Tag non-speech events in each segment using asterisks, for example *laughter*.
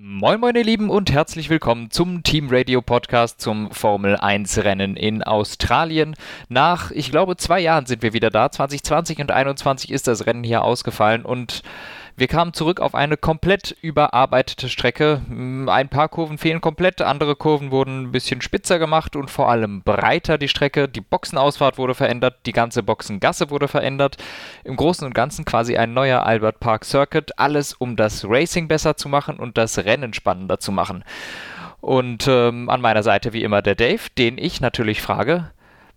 Moin moin ihr Lieben und herzlich willkommen zum Team Radio Podcast zum Formel 1 Rennen in Australien. Nach, ich glaube, zwei Jahren sind wir wieder da. 2020 und 2021 ist das Rennen hier ausgefallen und wir kamen zurück auf eine komplett überarbeitete Strecke. Hm, ein paar Kurven fehlen komplett, andere Kurven wurden ein bisschen spitzer gemacht und vor allem breiter die Strecke. Die Boxenausfahrt wurde verändert, die ganze Boxengasse wurde verändert. Im Großen und Ganzen quasi ein neuer Albert Park Circuit. Alles, um das Racing besser zu machen und das Rennen spannender zu machen. Und ähm, an meiner Seite wie immer der Dave, den ich natürlich frage,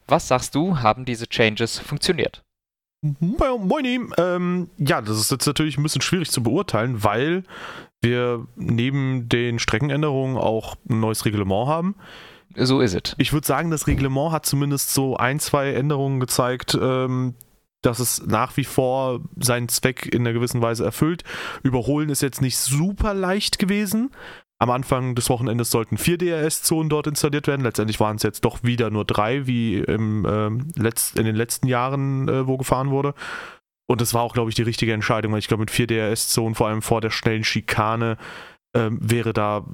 was sagst du, haben diese Changes funktioniert? Moin, ähm, ja, das ist jetzt natürlich ein bisschen schwierig zu beurteilen, weil wir neben den Streckenänderungen auch ein neues Reglement haben. So ist es. Ich würde sagen, das Reglement hat zumindest so ein, zwei Änderungen gezeigt, ähm, dass es nach wie vor seinen Zweck in einer gewissen Weise erfüllt. Überholen ist jetzt nicht super leicht gewesen, am Anfang des Wochenendes sollten vier DRS-Zonen dort installiert werden. Letztendlich waren es jetzt doch wieder nur drei, wie im, äh, letzt, in den letzten Jahren, äh, wo gefahren wurde. Und das war auch, glaube ich, die richtige Entscheidung, weil ich glaube, mit vier DRS-Zonen, vor allem vor der schnellen Schikane, äh, wäre da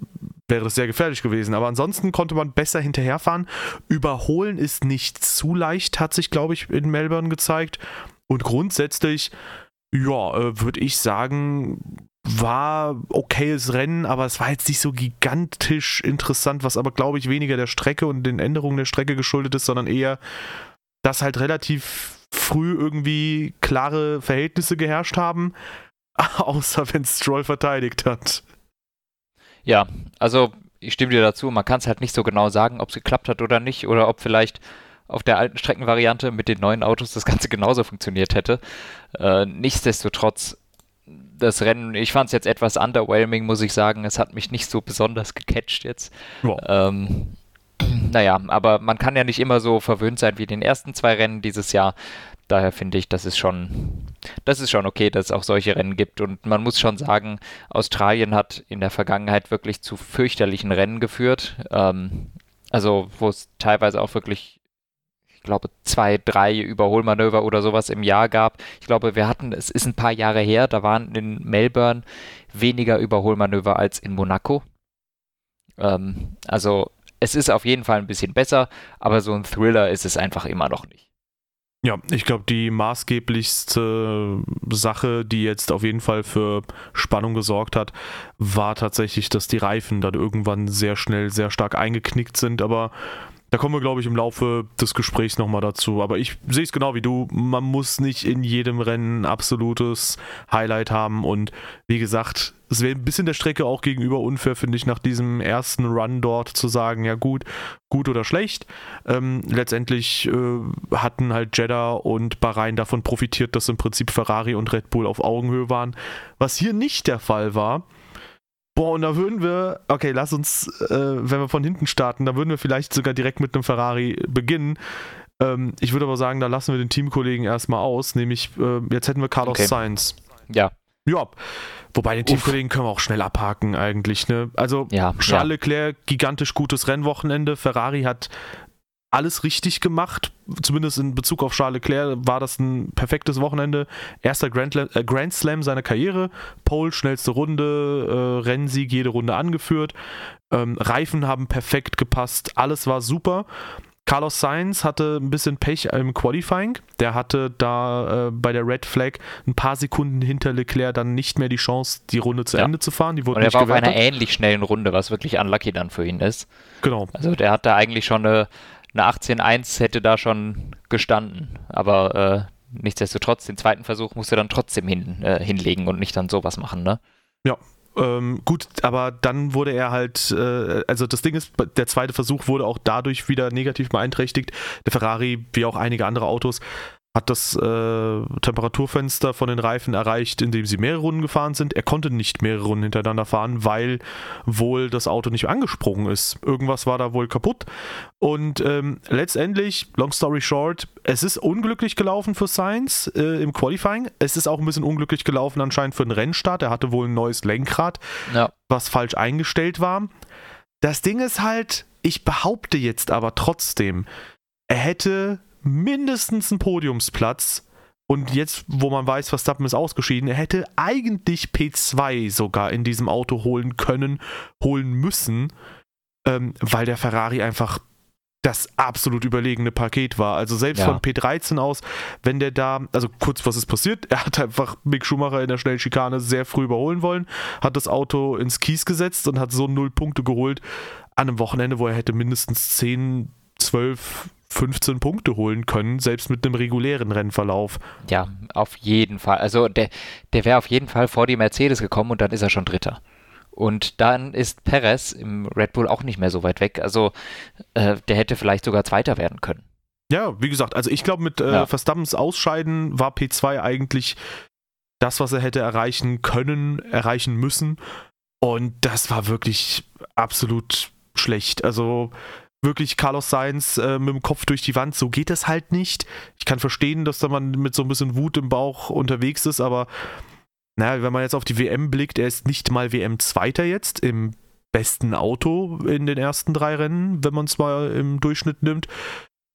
wäre das sehr gefährlich gewesen. Aber ansonsten konnte man besser hinterherfahren. Überholen ist nicht zu leicht, hat sich, glaube ich, in Melbourne gezeigt. Und grundsätzlich, ja, äh, würde ich sagen, war okayes Rennen, aber es war jetzt nicht so gigantisch interessant, was aber, glaube ich, weniger der Strecke und den Änderungen der Strecke geschuldet ist, sondern eher, dass halt relativ früh irgendwie klare Verhältnisse geherrscht haben, *laughs* außer wenn Stroll verteidigt hat. Ja, also ich stimme dir dazu, man kann es halt nicht so genau sagen, ob es geklappt hat oder nicht, oder ob vielleicht auf der alten Streckenvariante mit den neuen Autos das Ganze genauso funktioniert hätte. Äh, nichtsdestotrotz das Rennen, ich fand es jetzt etwas underwhelming, muss ich sagen. Es hat mich nicht so besonders gecatcht jetzt. Ja. Ähm, naja, aber man kann ja nicht immer so verwöhnt sein wie den ersten zwei Rennen dieses Jahr. Daher finde ich, das ist schon, das ist schon okay, dass es auch solche Rennen gibt. Und man muss schon sagen, Australien hat in der Vergangenheit wirklich zu fürchterlichen Rennen geführt. Ähm, also, wo es teilweise auch wirklich glaube, zwei, drei Überholmanöver oder sowas im Jahr gab. Ich glaube, wir hatten, es ist ein paar Jahre her, da waren in Melbourne weniger Überholmanöver als in Monaco. Ähm, also es ist auf jeden Fall ein bisschen besser, aber so ein Thriller ist es einfach immer noch nicht. Ja, ich glaube, die maßgeblichste Sache, die jetzt auf jeden Fall für Spannung gesorgt hat, war tatsächlich, dass die Reifen dann irgendwann sehr schnell sehr stark eingeknickt sind. Aber da kommen wir, glaube ich, im Laufe des Gesprächs nochmal dazu. Aber ich sehe es genau wie du. Man muss nicht in jedem Rennen absolutes Highlight haben. Und wie gesagt, es wäre ein bisschen der Strecke auch gegenüber unfair, finde ich, nach diesem ersten Run dort zu sagen, ja gut, gut oder schlecht. Ähm, letztendlich äh, hatten halt Jeddah und Bahrain davon profitiert, dass im Prinzip Ferrari und Red Bull auf Augenhöhe waren. Was hier nicht der Fall war. Boah, und da würden wir, okay, lass uns, äh, wenn wir von hinten starten, da würden wir vielleicht sogar direkt mit einem Ferrari beginnen. Ähm, ich würde aber sagen, da lassen wir den Teamkollegen erstmal aus, nämlich äh, jetzt hätten wir Carlos okay. Sainz. Ja. Ja. Wobei den Teamkollegen können wir auch schnell abhaken eigentlich. Ne? Also ja, Charles ja. Leclerc, gigantisch gutes Rennwochenende. Ferrari hat alles richtig gemacht. Zumindest in Bezug auf Charles Leclerc war das ein perfektes Wochenende. Erster Grand, äh, Grand Slam seiner Karriere. Pole, schnellste Runde, äh, Rennsieg, jede Runde angeführt. Ähm, Reifen haben perfekt gepasst. Alles war super. Carlos Sainz hatte ein bisschen Pech im Qualifying. Der hatte da äh, bei der Red Flag ein paar Sekunden hinter Leclerc dann nicht mehr die Chance, die Runde zu ja. Ende zu fahren. Die wurde Und er war gewertet. auf einer ähnlich schnellen Runde, was wirklich unlucky dann für ihn ist. Genau. Also der hat da eigentlich schon eine eine 18-1 hätte da schon gestanden. Aber äh, nichtsdestotrotz, den zweiten Versuch musst du dann trotzdem hin, äh, hinlegen und nicht dann sowas machen, ne? Ja, ähm, gut, aber dann wurde er halt, äh, also das Ding ist, der zweite Versuch wurde auch dadurch wieder negativ beeinträchtigt. Der Ferrari, wie auch einige andere Autos, hat das äh, Temperaturfenster von den Reifen erreicht, indem sie mehrere Runden gefahren sind. Er konnte nicht mehrere Runden hintereinander fahren, weil wohl das Auto nicht angesprungen ist. Irgendwas war da wohl kaputt. Und ähm, letztendlich, long story short, es ist unglücklich gelaufen für Sainz äh, im Qualifying. Es ist auch ein bisschen unglücklich gelaufen anscheinend für den Rennstart. Er hatte wohl ein neues Lenkrad, ja. was falsch eingestellt war. Das Ding ist halt, ich behaupte jetzt aber trotzdem, er hätte mindestens einen Podiumsplatz Und jetzt, wo man weiß, Verstappen ist ausgeschieden, er hätte eigentlich P2 sogar in diesem Auto holen können, holen müssen, ähm, weil der Ferrari einfach das absolut überlegene Paket war. Also selbst ja. von P13 aus, wenn der da, also kurz, was ist passiert? *laughs* Er hat einfach Mick Schumacher in der Schnellschikane sehr früh überholen wollen, hat das Auto ins Kies gesetzt und hat so null Punkte geholt an einem Wochenende, wo er hätte mindestens 10, 12, 15 Punkte holen können, selbst mit einem regulären Rennverlauf. Ja, auf jeden Fall. Also der, der wäre auf jeden Fall vor die Mercedes gekommen und dann ist er schon Dritter. Und dann ist Perez im Red Bull auch nicht mehr so weit weg. Also äh, der hätte vielleicht sogar Zweiter werden können. Ja, wie gesagt, also ich glaube, mit äh, ja. Verstappens Ausscheiden war P2 eigentlich das, was er hätte erreichen können, erreichen müssen. Und das war wirklich absolut schlecht. Also wirklich Carlos Sainz äh, mit dem Kopf durch die Wand, so geht das halt nicht. Ich kann verstehen, dass da man mit so ein bisschen Wut im Bauch unterwegs ist, aber naja, wenn man jetzt auf die WM blickt, er ist nicht mal WM-Zweiter jetzt im besten Auto in den ersten drei Rennen, wenn man es mal im Durchschnitt nimmt.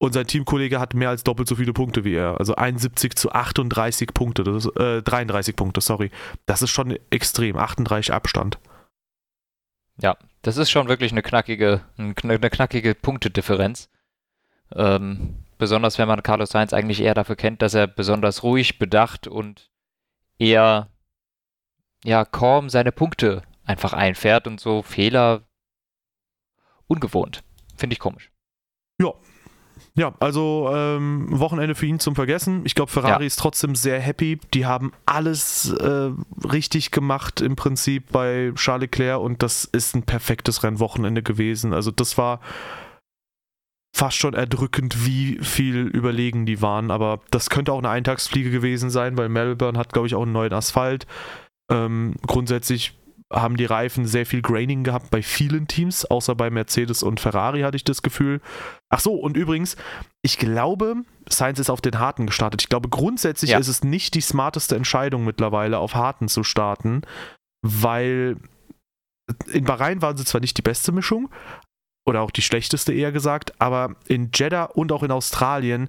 Und sein Teamkollege hat mehr als doppelt so viele Punkte wie er. Also 71 zu 38 Punkte, das ist, äh, 33 Punkte, sorry. Das ist schon extrem, 38 Abstand. Ja, das ist schon wirklich eine knackige, eine knackige Punktedifferenz. Ähm, besonders wenn man Carlos Sainz eigentlich eher dafür kennt, dass er besonders ruhig, bedacht und eher ja, kaum seine Punkte einfach einfährt und so Fehler ungewohnt. Finde ich komisch. Ja. Ja, also ähm, Wochenende für ihn zum Vergessen. Ich glaube, Ferrari ja. ist trotzdem sehr happy. Die haben alles äh, richtig gemacht im Prinzip bei Charles Leclerc und das ist ein perfektes Rennwochenende gewesen. Also das war fast schon erdrückend, wie viel überlegen die waren. Aber das könnte auch eine Eintagsfliege gewesen sein, weil Melbourne hat, glaube ich, auch einen neuen Asphalt. Ähm, grundsätzlich haben die Reifen sehr viel Graining gehabt bei vielen Teams, außer bei Mercedes und Ferrari hatte ich das Gefühl. Ach so, und übrigens, ich glaube, Sainz ist auf den Harten gestartet. Ich glaube, grundsätzlich ja. ist es nicht die smarteste Entscheidung mittlerweile, auf Harten zu starten, weil in Bahrain waren sie zwar nicht die beste Mischung, oder auch die schlechteste eher gesagt, aber in Jeddah und auch in Australien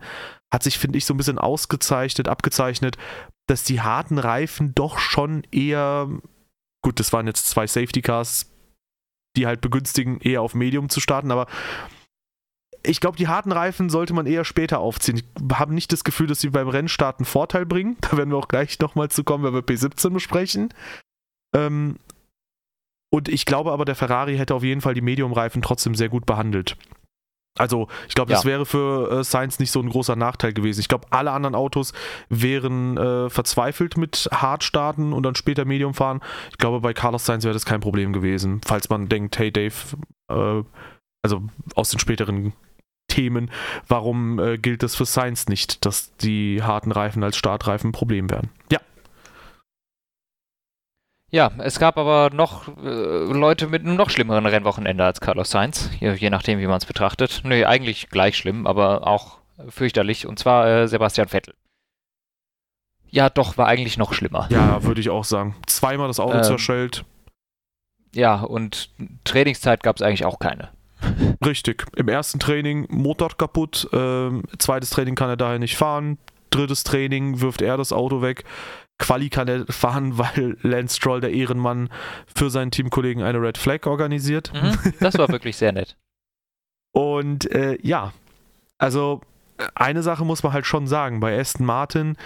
hat sich, finde ich, so ein bisschen ausgezeichnet, abgezeichnet, dass die harten Reifen doch schon eher, gut, das waren jetzt zwei Safety Cars, die halt begünstigen, eher auf Medium zu starten, aber ich glaube, die harten Reifen sollte man eher später aufziehen. Ich habe nicht das Gefühl, dass sie beim Rennstart einen Vorteil bringen. *laughs* Da werden wir auch gleich nochmal zu kommen, wenn wir P17 besprechen. Ähm, und ich glaube aber, der Ferrari hätte auf jeden Fall die Medium-Reifen trotzdem sehr gut behandelt. Also, ich glaube, das ja. wäre für äh, Sainz nicht so ein großer Nachteil gewesen. Ich glaube, alle anderen Autos wären äh, verzweifelt mit Hard starten und dann später Medium fahren. Ich glaube, bei Carlos Sainz wäre das kein Problem gewesen, falls man denkt, hey Dave, äh, also aus den späteren Themen, warum äh, gilt das für Sainz nicht, dass die harten Reifen als Startreifen ein Problem wären? Ja. Ja, es gab aber noch äh, Leute mit einem noch schlimmeren Rennwochenende als Carlos Sainz, je, je nachdem, wie man es betrachtet. Nö, eigentlich gleich schlimm, aber auch fürchterlich, und zwar äh, Sebastian Vettel. Ja, doch, war eigentlich noch schlimmer. Ja, würde ich auch sagen. Zweimal das Auto ähm, zerschellt. Ja, und Trainingszeit gab es eigentlich auch keine. Richtig. Im ersten Training Motor kaputt, ähm, zweites Training kann er daher nicht fahren, drittes Training wirft er das Auto weg. Quali kann er fahren, *laughs* weil Lance Stroll, der Ehrenmann, für seinen Teamkollegen eine Red Flag organisiert. Mhm, das war wirklich sehr nett. *laughs* Und äh, ja, also eine Sache muss man halt schon sagen, bei Aston Martin,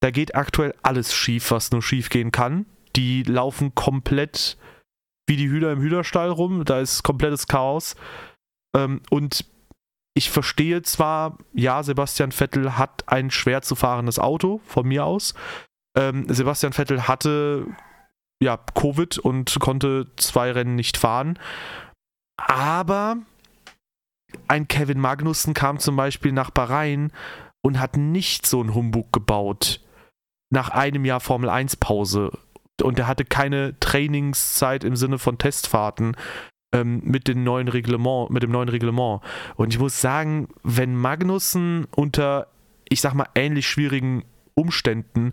da geht aktuell alles schief, was nur schief gehen kann. Die laufen komplett wie die Hühner im Hühnerstall rum, da ist komplettes Chaos. Ähm, und ich verstehe zwar, ja, Sebastian Vettel hat ein schwer zu fahrendes Auto, von mir aus. Ähm, Sebastian Vettel hatte ja Covid und konnte zwei Rennen nicht fahren. Aber ein Kevin Magnussen kam zum Beispiel nach Bahrain und hat nicht so einen Humbug gebaut. Nach einem Jahr Formel 1 Pause. Und er hatte keine Trainingszeit im Sinne von Testfahrten ähm, mit, den neuen Reglement, mit dem neuen Reglement. Und ich muss sagen, wenn Magnussen unter, ich sag mal, ähnlich schwierigen Umständen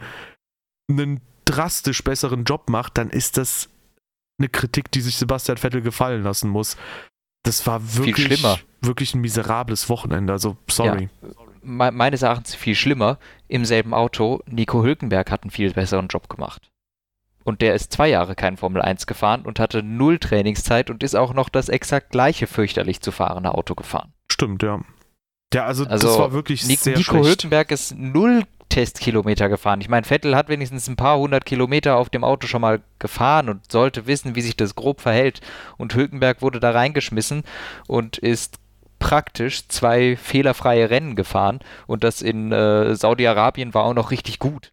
einen drastisch besseren Job macht, dann ist das eine Kritik, die sich Sebastian Vettel gefallen lassen muss. Das war wirklich, wirklich ein miserables Wochenende. Also, sorry. Ja. me meines Erachtens viel schlimmer, im selben Auto, Nico Hülkenberg hat einen viel besseren Job gemacht. Und der ist zwei Jahre kein Formel 1 gefahren und hatte null Trainingszeit und ist auch noch das exakt gleiche fürchterlich zu fahrende Auto gefahren. Stimmt, ja. Ja, also, also das war wirklich Nico, sehr Nico schlecht. Hülkenberg ist null Testkilometer gefahren. Ich meine, Vettel hat wenigstens ein paar hundert Kilometer auf dem Auto schon mal gefahren und sollte wissen, wie sich das grob verhält. Und Hülkenberg wurde da reingeschmissen und ist praktisch zwei fehlerfreie Rennen gefahren und das in äh, Saudi-Arabien war auch noch richtig gut.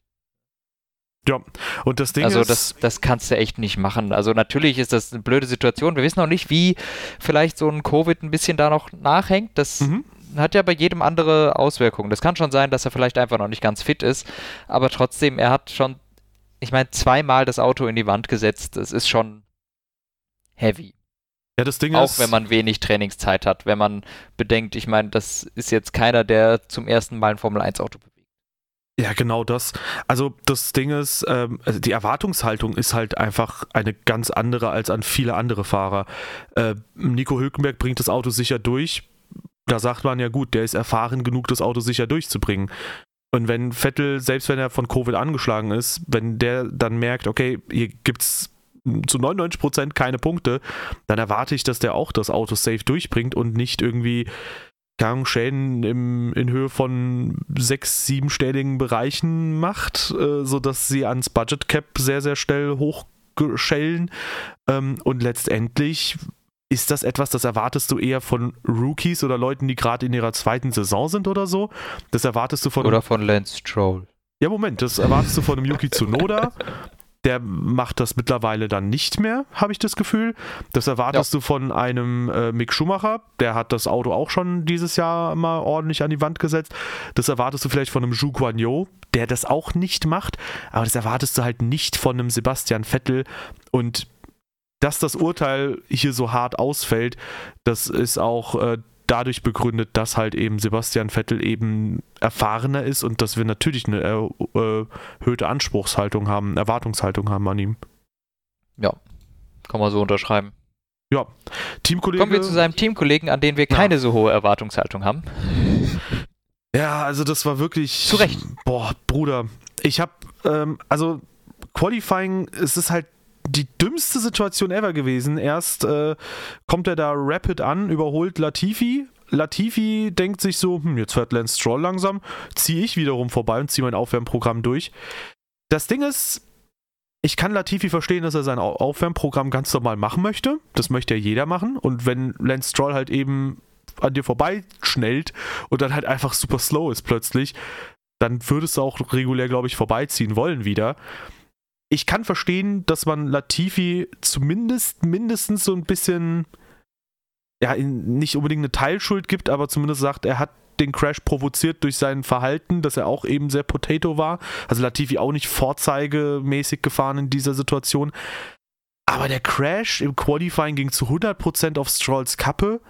Ja, und das Ding also ist. das, das kannst du echt nicht machen. Also natürlich ist das eine blöde Situation. Wir wissen auch nicht, wie vielleicht so ein Covid ein bisschen da noch nachhängt. Das Mhm. Hat ja bei jedem andere Auswirkungen. Das kann schon sein, dass er vielleicht einfach noch nicht ganz fit ist, aber trotzdem, er hat schon, ich meine, zweimal das Auto in die Wand gesetzt. Das ist schon heavy. Ja, das Ding Auch ist. wenn man wenig Trainingszeit hat. Wenn man bedenkt, ich meine, das ist jetzt keiner, der zum ersten Mal ein Formel-1-Auto bewegt. Ja, genau das. Also das Ding ist, ähm, also die Erwartungshaltung ist halt einfach eine ganz andere als an viele andere Fahrer. Äh, Nico Hülkenberg bringt das Auto sicher durch. Da sagt man ja gut, der ist erfahren genug, das Auto sicher durchzubringen. Und wenn Vettel, selbst wenn er von Covid angeschlagen ist, wenn der dann merkt, okay, hier gibt's zu 99% keine Punkte, dann erwarte ich, dass der auch das Auto safe durchbringt und nicht irgendwie keine Schäden im, in Höhe von sechs, siebenstelligen Bereichen macht, äh, sodass sie ans Budget Cap sehr, sehr schnell hochschellen. Ähm, und letztendlich ist das etwas, das erwartest du eher von Rookies oder Leuten, die gerade in ihrer zweiten Saison sind oder so. Das erwartest du von. Oder von Lance Stroll. Ja, Moment, das erwartest du von einem Yuki Tsunoda. Der macht das mittlerweile dann nicht mehr, habe ich das Gefühl. Das erwartest du von einem äh, Mick Schumacher. Der hat das Auto auch schon dieses Jahr mal ordentlich an die Wand gesetzt. Das erwartest du vielleicht von einem Zhu Guan Yu, der das auch nicht macht. Aber das erwartest du halt nicht von einem Sebastian Vettel. Und dass das Urteil hier so hart ausfällt, das ist auch äh, dadurch begründet, dass halt eben Sebastian Vettel eben erfahrener ist und dass wir natürlich eine äh, äh, erhöhte Anspruchshaltung haben, Erwartungshaltung haben an ihm. Kann man so unterschreiben. Ja, Teamkollege. Kommen wir zu seinem Teamkollegen, an den wir Ja. keine so hohe Erwartungshaltung haben. Ja, also das war wirklich. Zu Recht. Boah, Bruder. Ich hab, ähm, also Qualifying, es ist halt die dümmste Situation ever gewesen. Erst äh, kommt er da rapid an, überholt Latifi. Latifi denkt sich so, hm, jetzt fährt Lance Stroll langsam, ziehe ich wiederum vorbei und ziehe mein Aufwärmprogramm durch. Das Ding ist, ich kann Latifi verstehen, dass er sein Au- Aufwärmprogramm ganz normal machen möchte. Das möchte ja jeder machen. Und wenn Lance Stroll halt eben an dir vorbei schnellt und dann halt einfach super slow ist plötzlich, dann würdest du auch regulär, glaube ich, vorbeiziehen wollen wieder. Ich kann verstehen, dass man Latifi zumindest mindestens so ein bisschen, ja, nicht unbedingt eine Teilschuld gibt, aber zumindest sagt, er hat den Crash provoziert durch sein Verhalten, dass er auch eben sehr Potato war. Also Latifi auch nicht vorzeigemäßig gefahren in dieser Situation. Aber der Crash im Qualifying ging zu 100% auf Strolls Kappe.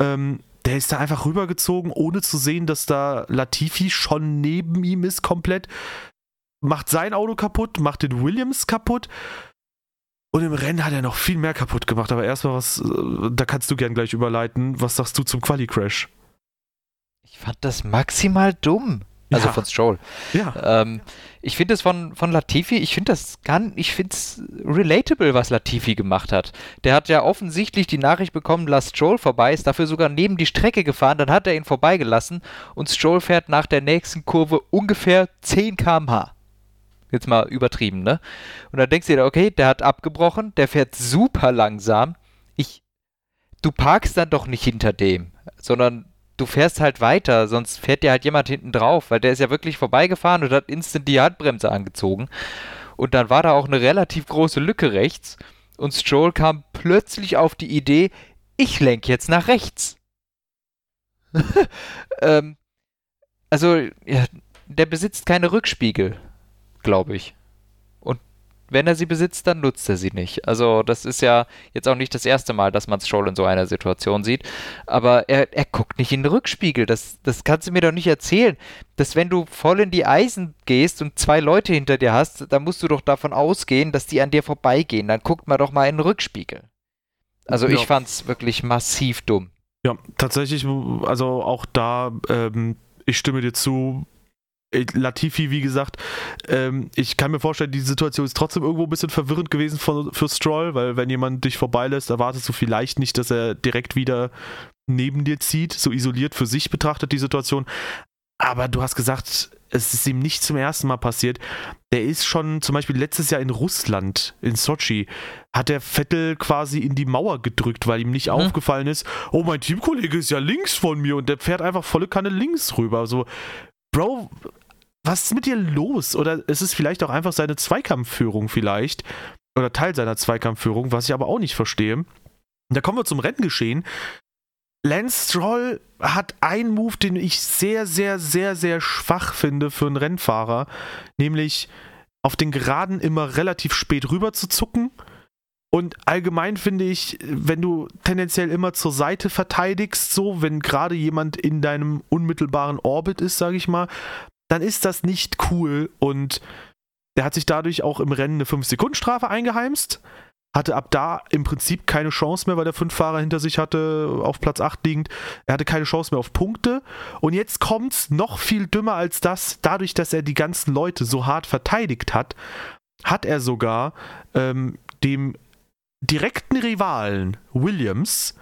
Ähm, der ist da einfach rübergezogen, ohne zu sehen, dass da Latifi schon neben ihm ist, komplett. Macht sein Auto kaputt, macht den Williams kaputt. Und im Rennen hat er noch viel mehr kaputt gemacht. Aber erstmal was, äh, da kannst du gern gleich überleiten. Was sagst du zum Quali-Crash? Ich fand das maximal dumm. Also Ja. von Stroll. Ja, Ähm, ich finde es von, von Latifi, ich finde das gar ich finde es relatable, was Latifi gemacht hat. Der hat ja offensichtlich die Nachricht bekommen, lass Stroll vorbei, ist dafür sogar neben die Strecke gefahren, dann hat er ihn vorbeigelassen und Stroll fährt nach der nächsten Kurve ungefähr 10 km/h. Jetzt mal übertrieben, ne? Und dann denkst du dir, okay, der hat abgebrochen, der fährt super langsam. Ich, du parkst dann doch nicht hinter dem, sondern du fährst halt weiter, sonst fährt dir halt jemand hinten drauf, weil der ist ja wirklich vorbeigefahren und hat instant die Handbremse angezogen. Und dann war da auch eine relativ große Lücke rechts und Stroll kam plötzlich auf die Idee, ich lenke jetzt nach rechts. *laughs* ähm, also, ja, der besitzt keine Rückspiegel, glaube ich. Und wenn er sie besitzt, dann nutzt er sie nicht. Also, das ist ja jetzt auch nicht das erste Mal, dass man Stroll in so einer Situation sieht. Aber er, er guckt nicht in den Rückspiegel. Das, das kannst du mir doch nicht erzählen. Dass wenn du voll in die Eisen gehst und zwei Leute hinter dir hast, dann musst du doch davon ausgehen, dass die an dir vorbeigehen. Dann guckt man doch mal in den Rückspiegel. Also Ja. ich fand's wirklich massiv dumm. Ja, tatsächlich, also auch da, ähm, ich stimme dir zu. Latifi, wie gesagt, ähm, ich kann mir vorstellen, die Situation ist trotzdem irgendwo ein bisschen verwirrend gewesen für, für Stroll, weil wenn jemand dich vorbeilässt, erwartest du vielleicht nicht, dass er direkt wieder neben dir zieht, so isoliert für sich betrachtet die Situation. Aber du hast gesagt, es ist ihm nicht zum ersten Mal passiert. Der ist schon zum Beispiel letztes Jahr in Russland, in Sochi, hat der Vettel quasi in die Mauer gedrückt, weil ihm nicht mhm. aufgefallen ist, oh, mein Teamkollege ist ja links von mir und der fährt einfach volle Kanne links rüber. So, Bro, was ist mit dir los? Oder ist es vielleicht auch einfach seine Zweikampfführung vielleicht? Oder Teil seiner Zweikampfführung, was ich aber auch nicht verstehe. Da kommen wir zum Renngeschehen. Lance Stroll hat einen Move, den ich sehr, sehr, sehr, sehr schwach finde für einen Rennfahrer, nämlich auf den Geraden immer relativ spät rüber zu zucken. Und allgemein finde ich, wenn du tendenziell immer zur Seite verteidigst, so, wenn gerade jemand in deinem unmittelbaren Orbit ist, sage ich mal, dann ist das nicht cool. Und der hat sich dadurch auch im Rennen eine 5-Sekunden-Strafe eingeheimst hatte ab da im Prinzip keine Chance mehr, weil er fünf Fahrer hinter sich hatte, auf Platz 8 liegend. Er hatte keine Chance mehr auf Punkte. Und jetzt kommt es noch viel dümmer als das. Dadurch, dass er die ganzen Leute so hart verteidigt hat, hat er sogar ähm, dem direkten Rivalen Williams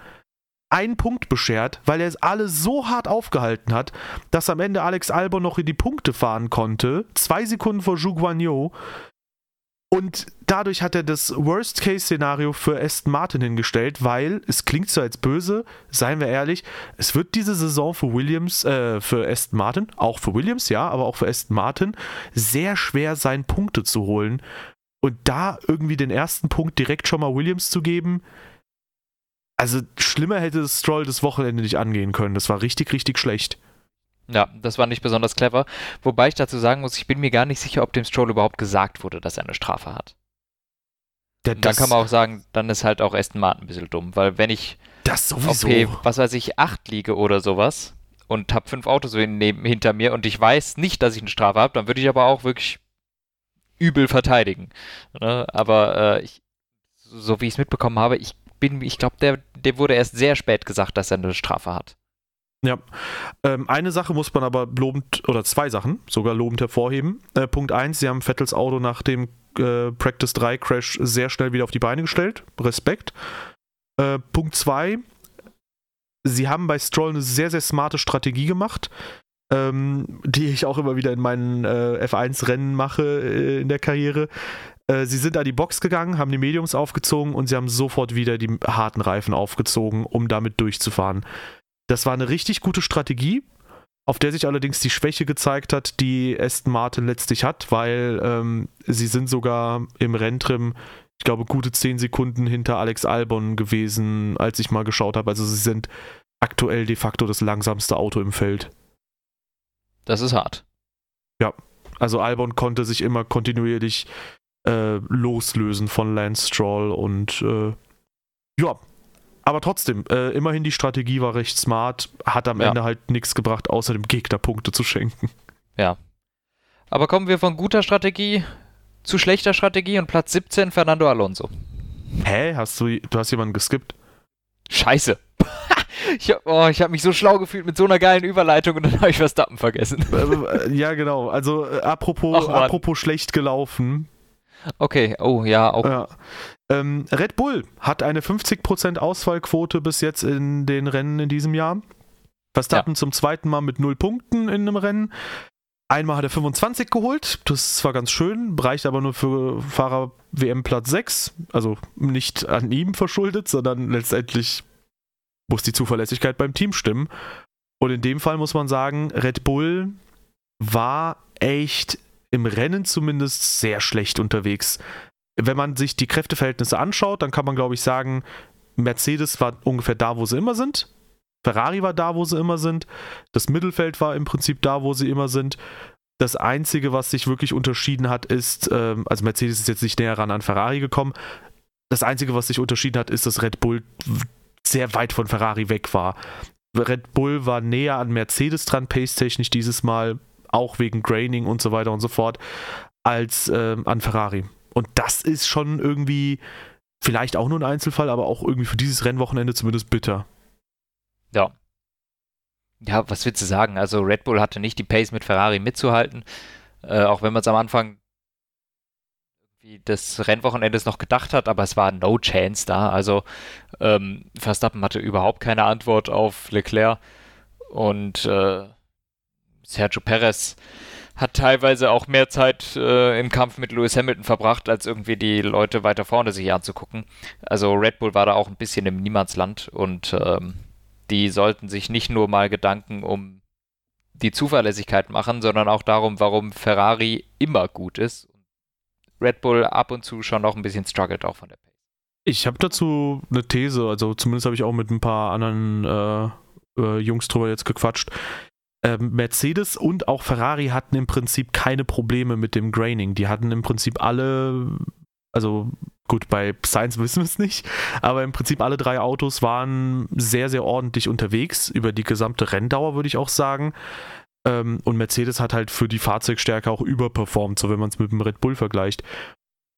einen Punkt beschert, weil er es alle so hart aufgehalten hat, dass am Ende Alex Albon noch in die Punkte fahren konnte. Zwei Sekunden vor Zhu Guanyu und dadurch hat er das Worst-Case-Szenario für Aston Martin hingestellt, weil es klingt so als böse, seien wir ehrlich, es wird diese Saison für Williams, äh, für Aston Martin, auch für Williams, ja, aber auch für Aston Martin, sehr schwer sein, Punkte zu holen. Und da irgendwie den ersten Punkt direkt schon mal Williams zu geben, also schlimmer hätte Stroll das Wochenende nicht angehen können. Das war richtig, richtig schlecht. Ja, das war nicht besonders clever. Wobei ich dazu sagen muss, ich bin mir gar nicht sicher, ob dem Stroll überhaupt gesagt wurde, dass er eine Strafe hat. Ja, dann kann man auch sagen, dann ist halt auch Aston Martin ein bisschen dumm, weil wenn ich das sowieso. okay, was weiß ich, acht liege oder sowas und habe fünf Autos neben, hinter mir und ich weiß nicht, dass ich eine Strafe habe, dann würde ich aber auch wirklich übel verteidigen. Ne? Aber äh, ich, so wie ich es mitbekommen habe, ich bin, ich glaube, der, der wurde erst sehr spät gesagt, dass er eine Strafe hat. Ja, ähm, eine Sache muss man aber lobend, oder zwei Sachen sogar lobend hervorheben. Äh, Punkt 1, sie haben Vettels Auto nach dem äh, Practice 3 Crash sehr schnell wieder auf die Beine gestellt. Respekt. Äh, Punkt 2, sie haben bei Stroll eine sehr, sehr smarte Strategie gemacht, ähm, die ich auch immer wieder in meinen äh, F1-Rennen mache äh, in der Karriere. Äh, sie sind an die Box gegangen, haben die Mediums aufgezogen und sie haben sofort wieder die harten Reifen aufgezogen, um damit durchzufahren. Das war eine richtig gute Strategie, auf der sich allerdings die Schwäche gezeigt hat, die Aston Martin letztlich hat, weil ähm, sie sind sogar im Renntrim, ich glaube, gute 10 Sekunden hinter Alex Albon gewesen, als ich mal geschaut habe. Also sie sind aktuell de facto das langsamste Auto im Feld. Das ist hart. Ja, also Albon konnte sich immer kontinuierlich äh, loslösen von Lance Stroll und äh, ja, aber trotzdem, äh, immerhin die Strategie war recht smart, hat am ja. Ende halt nichts gebracht, außer dem Gegner Punkte zu schenken. Ja. Aber kommen wir von guter Strategie zu schlechter Strategie und Platz 17 Fernando Alonso. Hä? Hast du, du hast jemanden geskippt? Scheiße. *laughs* Ich habe oh, hab mich so schlau gefühlt mit so einer geilen Überleitung und dann habe ich Verstappen vergessen. Äh, äh, ja, genau. Also äh, apropos, Ach, apropos schlecht gelaufen. Okay, oh ja, auch. Ja. Ähm, Red Bull hat eine 50% Ausfallquote bis jetzt in den Rennen in diesem Jahr. Verstappen ja. zum zweiten Mal mit 0 Punkten in einem Rennen. Einmal hat er 25 geholt, das war ganz schön, reicht aber nur für Fahrer WM Platz 6, also nicht an ihm verschuldet, sondern letztendlich muss die Zuverlässigkeit beim Team stimmen. Und in dem Fall muss man sagen, Red Bull war echt im Rennen zumindest sehr schlecht unterwegs wenn man sich die Kräfteverhältnisse anschaut, dann kann man, glaube ich, sagen, Mercedes war ungefähr da, wo sie immer sind. Ferrari war da, wo sie immer sind. Das Mittelfeld war im Prinzip da, wo sie immer sind. Das Einzige, was sich wirklich unterschieden hat, ist, ähm, also Mercedes ist jetzt nicht näher ran an Ferrari gekommen. Das Einzige, was sich unterschieden hat, ist, dass Red Bull sehr weit von Ferrari weg war. Red Bull war näher an Mercedes dran, pace-technisch dieses Mal, auch wegen Graining und so weiter und so fort, als ähm, an Ferrari. Und das ist schon irgendwie vielleicht auch nur ein Einzelfall, aber auch irgendwie für dieses Rennwochenende zumindest bitter. Ja. ja, was willst du sagen? Also Red Bull hatte nicht die Pace mit Ferrari mitzuhalten, äh, auch wenn man es am Anfang des Rennwochenendes noch gedacht hat, aber es war no chance da. Also ähm, Verstappen hatte überhaupt keine Antwort auf Leclerc und äh, Sergio Perez hat teilweise auch mehr Zeit äh, im Kampf mit Lewis Hamilton verbracht, als irgendwie die Leute weiter vorne sich anzugucken. Also Red Bull war da auch ein bisschen im Niemandsland und ähm, die sollten sich nicht nur mal Gedanken um die Zuverlässigkeit machen, sondern auch darum, warum Ferrari immer gut ist. Red Bull ab und zu schon noch ein bisschen struggelt auch von der Pace. Ich habe dazu eine These, also zumindest habe ich auch mit ein paar anderen äh, äh, Jungs drüber jetzt gequatscht. Ähm, Mercedes und auch Ferrari hatten im Prinzip keine Probleme mit dem Graining. Die hatten im Prinzip alle, also gut, bei Science *laughs* wissen wir es nicht, aber im Prinzip alle drei Autos waren sehr, sehr ordentlich unterwegs über die gesamte Renndauer, würde ich auch sagen. Ähm, und Mercedes hat halt für die Fahrzeugstärke auch überperformt, so wenn man es mit dem Red Bull vergleicht.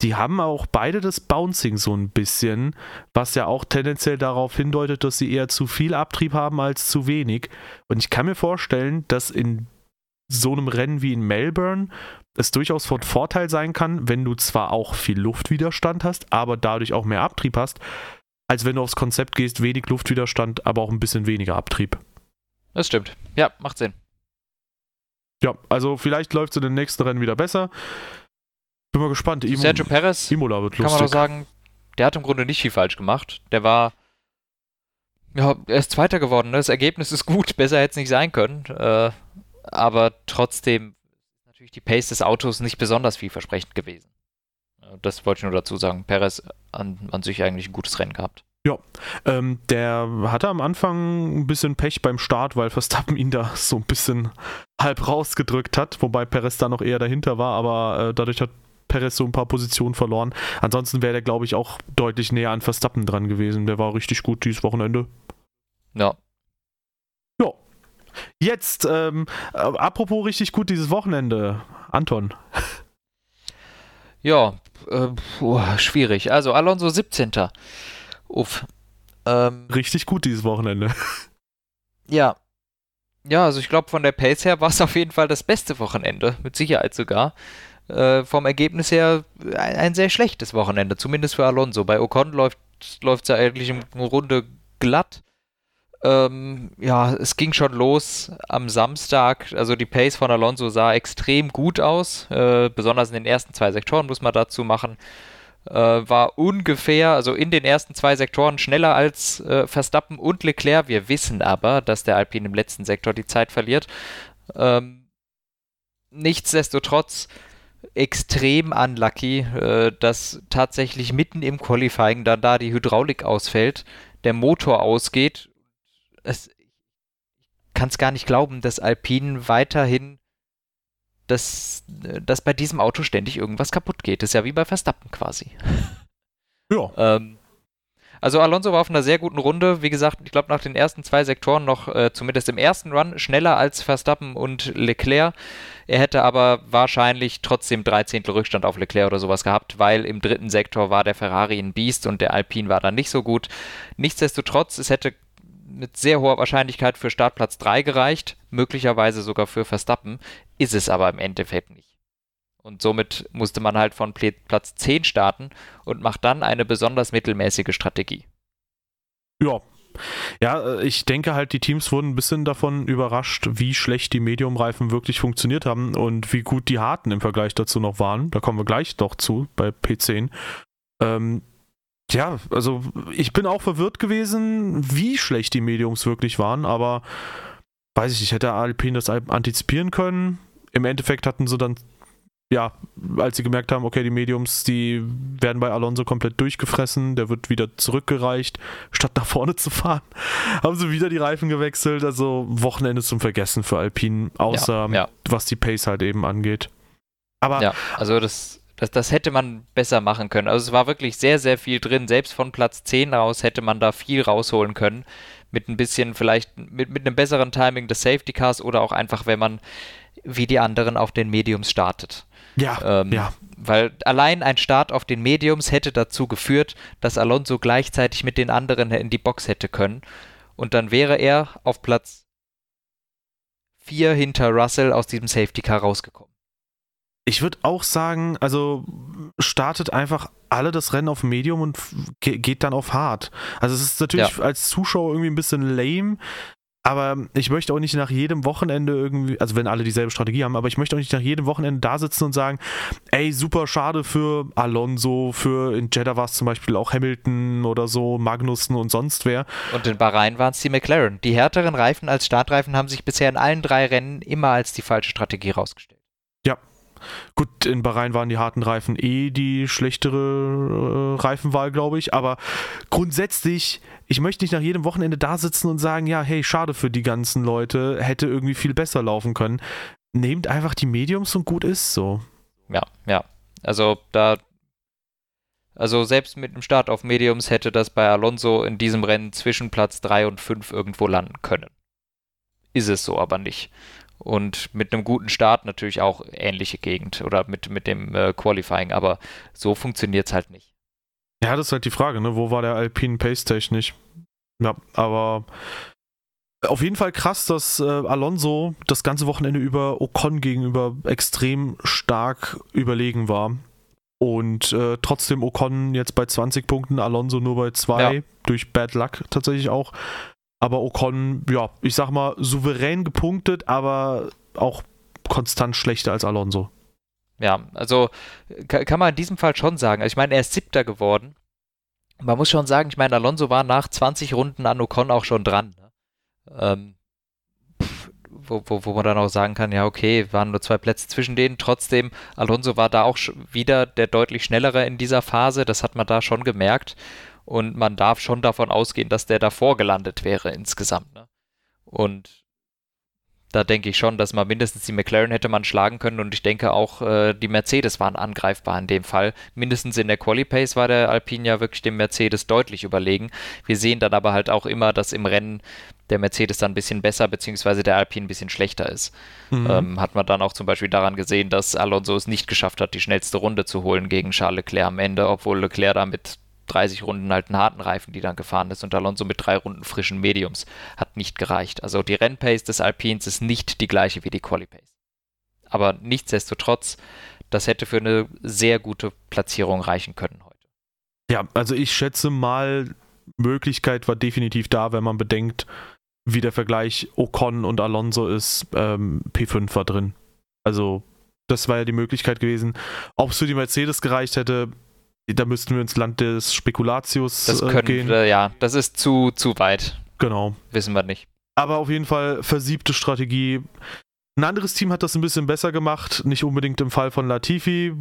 Die haben auch beide das Bouncing so ein bisschen, was ja auch tendenziell darauf hindeutet, dass sie eher zu viel Abtrieb haben als zu wenig. Und ich kann mir vorstellen, dass in so einem Rennen wie in Melbourne es durchaus von Vorteil sein kann, wenn du zwar auch viel Luftwiderstand hast, aber dadurch auch mehr Abtrieb hast, als wenn du aufs Konzept gehst, wenig Luftwiderstand, aber auch ein bisschen weniger Abtrieb. Das stimmt. Ja, macht Sinn. Ja, also vielleicht läuft es in den nächsten Rennen wieder besser. Bin mal gespannt. Imo Sergio Perez, Imola wird lustig. kann man doch sagen, der hat im Grunde nicht viel falsch gemacht. Der war, ja, er ist Zweiter geworden. Ne? Das Ergebnis ist gut, *laughs* besser hätte es nicht sein können. Äh, aber trotzdem ist natürlich die Pace des Autos nicht besonders vielversprechend gewesen. Das wollte ich nur dazu sagen. Perez an, an sich eigentlich ein gutes Rennen gehabt. Ja, ähm, der hatte am Anfang ein bisschen Pech beim Start, weil Verstappen ihn da so ein bisschen halb rausgedrückt hat, wobei Perez da noch eher dahinter war, aber äh, dadurch hat Perez so ein paar Positionen verloren. Ansonsten wäre der, glaube ich, auch deutlich näher an Verstappen dran gewesen. Der war richtig gut dieses Wochenende. Ja. Ja. Jetzt, ähm, äh, apropos richtig gut dieses Wochenende. Anton. Ja, äh, puh, schwierig. Also Alonso 17. Uff. Ähm, richtig gut dieses Wochenende. Ja. Ja, also ich glaube, von der Pace her war es auf jeden Fall das beste Wochenende. Mit Sicherheit sogar äh, vom Ergebnis her ein, ein, sehr schlechtes Wochenende, zumindest für Alonso. Bei Ocon läuft es ja eigentlich im Runde glatt. Ähm, ja, es ging schon los am Samstag. Also die Pace von Alonso sah extrem gut aus, äh, besonders in den ersten zwei Sektoren muss man dazu machen. Äh, war ungefähr, also in den ersten zwei Sektoren schneller als äh, Verstappen und Leclerc. Wir wissen aber, dass der Alpine im letzten Sektor die Zeit verliert. Ähm, nichtsdestotrotz extrem unlucky, äh, dass tatsächlich mitten im Qualifying dann da die Hydraulik ausfällt, der Motor ausgeht. Es, ich kann es gar nicht glauben, dass Alpine weiterhin, dass, dass bei diesem Auto ständig irgendwas kaputt geht. Das ist ja wie bei Verstappen quasi. Ja. ähm, also Alonso war auf einer sehr guten Runde. Wie gesagt, ich glaube nach den ersten zwei Sektoren noch, äh, zumindest im ersten Run, schneller als Verstappen und Leclerc. Er hätte aber wahrscheinlich trotzdem 13. Rückstand auf Leclerc oder sowas gehabt, weil im dritten Sektor war der Ferrari ein Biest und der Alpine war dann nicht so gut. Nichtsdestotrotz, es hätte mit sehr hoher Wahrscheinlichkeit für Startplatz 3 gereicht, möglicherweise sogar für Verstappen, ist es aber im Endeffekt nicht. Und somit musste man halt von Platz 10 starten und macht dann eine besonders mittelmäßige Strategie. Ja. Ja, äh, ich denke halt, die Teams wurden ein bisschen davon überrascht, wie schlecht die Medium-Reifen wirklich funktioniert haben und wie gut die harten im Vergleich dazu noch waren. Da kommen wir gleich noch zu bei P10. Ähm, ja, also ich bin auch verwirrt gewesen, wie schlecht die Mediums wirklich waren, aber weiß ich, ich hätte Alpine das antizipieren können. Im Endeffekt hatten sie dann ja, als sie gemerkt haben, okay, die Mediums, die werden bei Alonso komplett durchgefressen, der wird wieder zurückgereicht, statt nach vorne zu fahren, *laughs* haben sie wieder die Reifen gewechselt. Also Wochenende zum Vergessen für Alpine, außer ja, ja. was die Pace halt eben angeht. Aber ja, also das, das, das hätte man besser machen können. Also es war wirklich sehr, sehr viel drin. Selbst von Platz 10 aus hätte man da viel rausholen können. Mit ein bisschen, vielleicht mit, mit einem besseren Timing des Safety Cars oder auch einfach, wenn man wie die anderen auf den Mediums startet. Ja, ähm, ja. Weil allein ein Start auf den Mediums hätte dazu geführt, dass Alonso gleichzeitig mit den anderen in die Box hätte können. Und dann wäre er auf Platz vier hinter Russell aus diesem Safety Car rausgekommen. Ich würde auch sagen, also startet einfach alle das Rennen auf Medium und geht dann auf Hard. Also es ist natürlich ja. als Zuschauer irgendwie ein bisschen lame, aber ich möchte auch nicht nach jedem Wochenende irgendwie, also wenn alle dieselbe Strategie haben, aber ich möchte auch nicht nach jedem Wochenende da sitzen und sagen, ey, super schade für Alonso, für in Jeddah war es zum Beispiel auch Hamilton oder so, Magnussen und sonst wer. Und in Bahrain waren es die McLaren. Die härteren Reifen als Startreifen haben sich bisher in allen drei Rennen immer als die falsche Strategie rausgestellt. Ja, Gut, in Bahrain waren die harten Reifen eh die schlechtere äh, Reifenwahl, glaube ich. Aber grundsätzlich, ich möchte nicht nach jedem Wochenende da sitzen und sagen, ja, hey, schade für die ganzen Leute, hätte irgendwie viel besser laufen können. Nehmt einfach die Mediums und gut ist so. Ja, ja. Also da also selbst mit dem Start auf Mediums hätte das bei Alonso in diesem Rennen zwischen Platz 3 und 5 irgendwo landen können. Ist es so aber nicht und mit einem guten Start natürlich auch ähnliche Gegend oder mit, mit dem äh, Qualifying, aber so funktioniert es halt nicht. Ja, das ist halt die Frage, ne? Wo war der Alpine Pace technisch? Ja, aber auf jeden Fall krass, dass äh, Alonso das ganze Wochenende über Ocon gegenüber extrem stark überlegen war. Und äh, trotzdem Ocon jetzt bei 20 Punkten, Alonso nur bei 2, ja. durch Bad Luck tatsächlich auch. Aber Ocon, ja, ich sag mal, souverän gepunktet, aber auch konstant schlechter als Alonso. Ja, also kann man in diesem Fall schon sagen. Also ich meine, er ist siebter geworden. Man muss schon sagen, ich meine, Alonso war nach 20 Runden an Ocon auch schon dran. Ne? Ähm, wo, wo, wo man dann auch sagen kann, ja, okay, waren nur zwei Plätze zwischen denen. Trotzdem, Alonso war da auch wieder der deutlich schnellere in dieser Phase. Das hat man da schon gemerkt. Und man darf schon davon ausgehen, dass der davor gelandet wäre insgesamt. Ne? Und da denke ich schon, dass man mindestens die McLaren hätte man schlagen können und ich denke auch, äh, die Mercedes waren angreifbar in dem Fall. Mindestens in der Quali-Pace war der Alpine ja wirklich dem Mercedes deutlich überlegen. Wir sehen dann aber halt auch immer, dass im Rennen der Mercedes dann ein bisschen besser beziehungsweise der Alpine ein bisschen schlechter ist. Mhm. Ähm, hat man dann auch zum Beispiel daran gesehen, dass Alonso es nicht geschafft hat, die schnellste Runde zu holen gegen Charles Leclerc am Ende, obwohl Leclerc da mit 30 Runden halt einen harten Reifen, die dann gefahren ist und Alonso mit drei Runden frischen Mediums hat nicht gereicht. Also die Rennpace des Alpins ist nicht die gleiche wie die Qualipace. Aber nichtsdestotrotz, das hätte für eine sehr gute Platzierung reichen können heute. Ja, also ich schätze mal, Möglichkeit war definitiv da, wenn man bedenkt, wie der Vergleich Ocon und Alonso ist. Ähm, P5 war drin. Also das war ja die Möglichkeit gewesen. Ob es für die Mercedes gereicht hätte, da müssten wir ins Land des Spekulatius das äh, können, gehen. Ja, das ist zu, zu weit. Genau. Wissen wir nicht. Aber auf jeden Fall versiebte Strategie. Ein anderes Team hat das ein bisschen besser gemacht, nicht unbedingt im Fall von Latifi,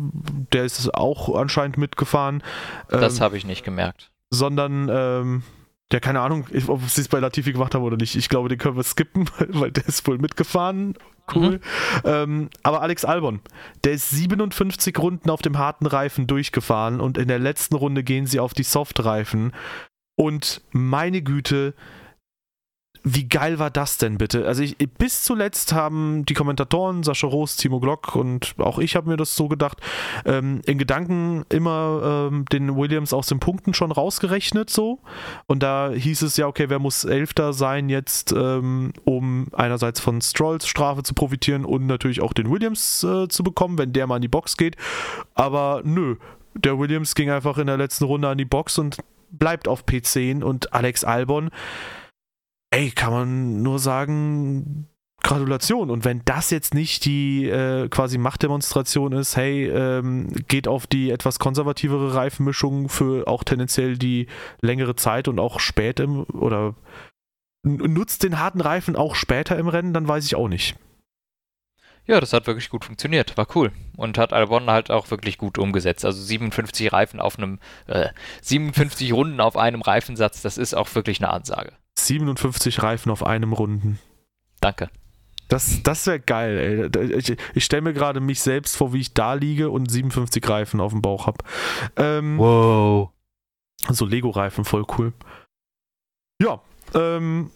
der ist auch anscheinend mitgefahren. Das ähm, habe ich nicht gemerkt. Sondern ähm, ja, keine Ahnung, ob sie es bei Latifi gemacht haben oder nicht. Ich glaube, den können wir skippen, *laughs* weil der ist wohl mitgefahren. Cool. Mhm. Ähm, aber Alex Albon, der ist 57 Runden auf dem harten Reifen durchgefahren und in der letzten Runde gehen sie auf die Softreifen. Und meine Güte, wie geil war das denn bitte? Also ich, bis zuletzt haben die Kommentatoren, Sascha Roos, Timo Glock und auch ich habe mir das so gedacht, ähm, in Gedanken immer ähm, den Williams aus den Punkten schon rausgerechnet so. Und da hieß es ja, okay, wer muss Elfter sein jetzt, ähm, um einerseits von Strolls Strafe zu profitieren und natürlich auch den Williams äh, zu bekommen, wenn der mal in die Box geht. Aber nö, der Williams ging einfach in der letzten Runde an die Box und bleibt auf P10 und Alex Albon ey, kann man nur sagen, Gratulation. Und wenn das jetzt nicht die äh, quasi Machtdemonstration ist, hey, ähm, geht auf die etwas konservativere Reifenmischung für auch tendenziell die längere Zeit und auch spät im oder nutzt den harten Reifen auch später im Rennen, dann weiß ich auch nicht. Ja, das hat wirklich gut funktioniert. War cool. Und hat Albon halt auch wirklich gut umgesetzt. Also 57 Reifen auf einem, äh, 57 Runden auf einem Reifensatz, das ist auch wirklich eine Ansage. 57 Reifen auf einem Runden. Danke. Das, das wäre geil, ey. Ich, ich stelle mir gerade mich selbst vor, wie ich da liege und 57 Reifen auf dem Bauch habe. Ähm, wow. So Lego-Reifen, voll cool. Ja, ähm,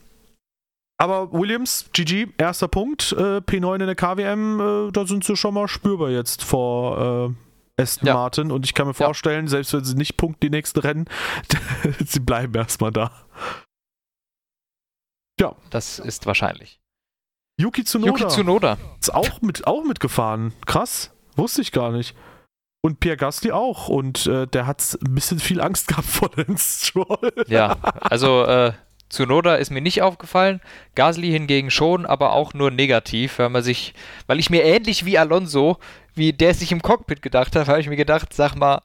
aber Williams, GG, erster Punkt, äh, P9 in der KWM, äh, da sind sie schon mal spürbar jetzt vor äh, Aston ja. Martin und ich kann mir vorstellen, ja. selbst wenn sie nicht punkten die nächsten Rennen, *laughs* sie bleiben erstmal da. Ja. Das ist wahrscheinlich. Yuki Tsunoda. Yuki Tsunoda. Ist auch, mit, auch mitgefahren. Krass. Wusste ich gar nicht. Und Pierre Gasly auch. Und äh, der hat ein bisschen viel Angst *laughs* gehabt vor den Stroll. Ja, also äh, Tsunoda ist mir nicht aufgefallen, Gasly hingegen schon, aber auch nur negativ, weil man sich, weil ich mir ähnlich wie Alonso, wie der sich im Cockpit gedacht hat, habe ich mir gedacht, sag mal,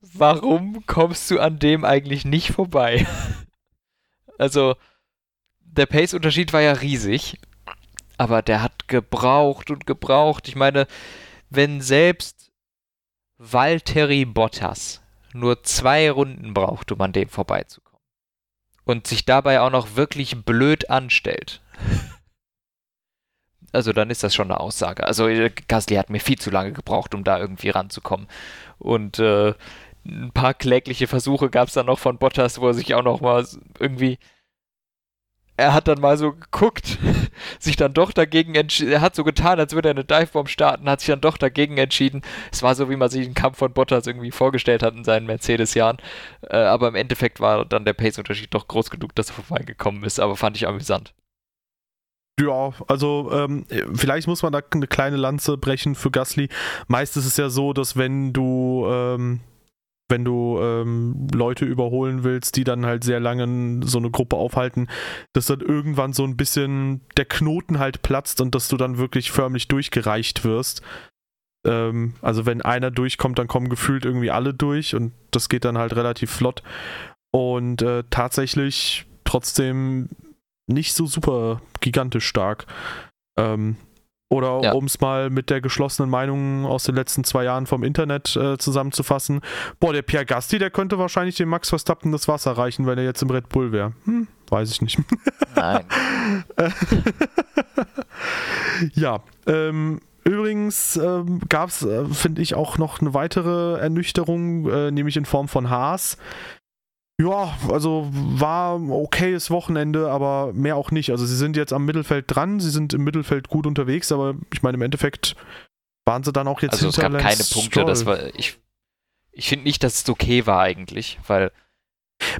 warum kommst du an dem eigentlich nicht vorbei? *laughs* also, der Pace-Unterschied war ja riesig, aber der hat gebraucht und gebraucht. Ich meine, wenn selbst Valtteri Bottas nur zwei Runden braucht, um an dem vorbeizukommen, und sich dabei auch noch wirklich blöd anstellt. *laughs* Also dann ist das schon eine Aussage. Also äh, Gasly hat mir viel zu lange gebraucht, um da irgendwie ranzukommen. Und äh, ein paar klägliche Versuche gab es dann noch von Bottas, wo er sich auch noch mal irgendwie er hat dann mal so geguckt, *laughs* sich dann doch dagegen entschieden, er hat so getan, als würde er eine Divebomb starten, hat sich dann doch dagegen entschieden. Es war so, wie man sich den Kampf von Bottas irgendwie vorgestellt hat in seinen Mercedes-Jahren. Äh, aber im Endeffekt war dann der Pace-Unterschied doch groß genug, dass er vorbeigekommen ist, aber fand ich amüsant. Ja, also ähm, vielleicht muss man da eine kleine Lanze brechen für Gasly. Meist ist es ja so, dass wenn du ähm, wenn du ähm, Leute überholen willst, die dann halt sehr lange so eine Gruppe aufhalten, dass dann irgendwann so ein bisschen der Knoten halt platzt und dass du dann wirklich förmlich durchgereicht wirst. Ähm, also wenn einer durchkommt, dann kommen gefühlt irgendwie alle durch und das geht dann halt relativ flott. Und äh, tatsächlich trotzdem nicht so super gigantisch stark. Ähm, oder ja. um es mal mit der geschlossenen Meinung aus den letzten zwei Jahren vom Internet äh, zusammenzufassen, boah, der Pierre Gasti, der könnte wahrscheinlich dem Max Verstappen das Wasser reichen, wenn er jetzt im Red Bull wäre. Hm, weiß ich nicht. Nein. *laughs* ja, ähm, Übrigens ähm, gab es, äh, finde ich, auch noch eine weitere Ernüchterung, äh, nämlich in Form von Haas. Ja, also war ein okayes Wochenende, aber mehr auch nicht. Also sie sind jetzt am Mittelfeld dran, sie sind im Mittelfeld gut unterwegs, aber ich meine, im Endeffekt waren sie dann auch jetzt Also es gab keine Punkte, das war, ich, ich finde nicht, dass es okay war eigentlich, weil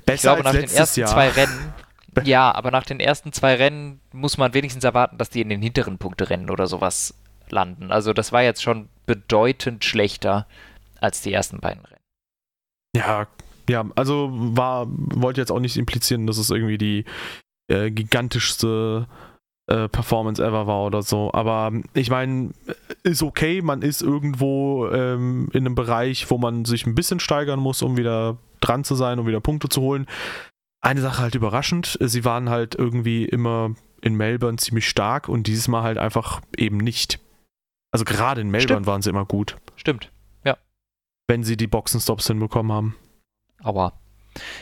Besser ich glaube, nach den ersten Jahr. zwei Rennen, ja, aber nach den ersten zwei Rennen muss man wenigstens erwarten, dass die in den hinteren Punkterennen oder sowas landen. Also das war jetzt schon bedeutend schlechter als die ersten beiden Rennen. Ja, ja, also war, wollte jetzt auch nicht implizieren, dass es irgendwie die äh, gigantischste äh, Performance ever war oder so. Aber ich meine, ist okay, man ist irgendwo ähm, in einem Bereich, wo man sich ein bisschen steigern muss, um wieder dran zu sein, um wieder Punkte zu holen. Eine Sache halt überraschend, sie waren halt irgendwie immer in Melbourne ziemlich stark und dieses Mal halt einfach eben nicht. Also gerade in Melbourne Stimmt. waren sie immer gut. Stimmt, ja. Wenn sie die Boxenstops hinbekommen haben. Aber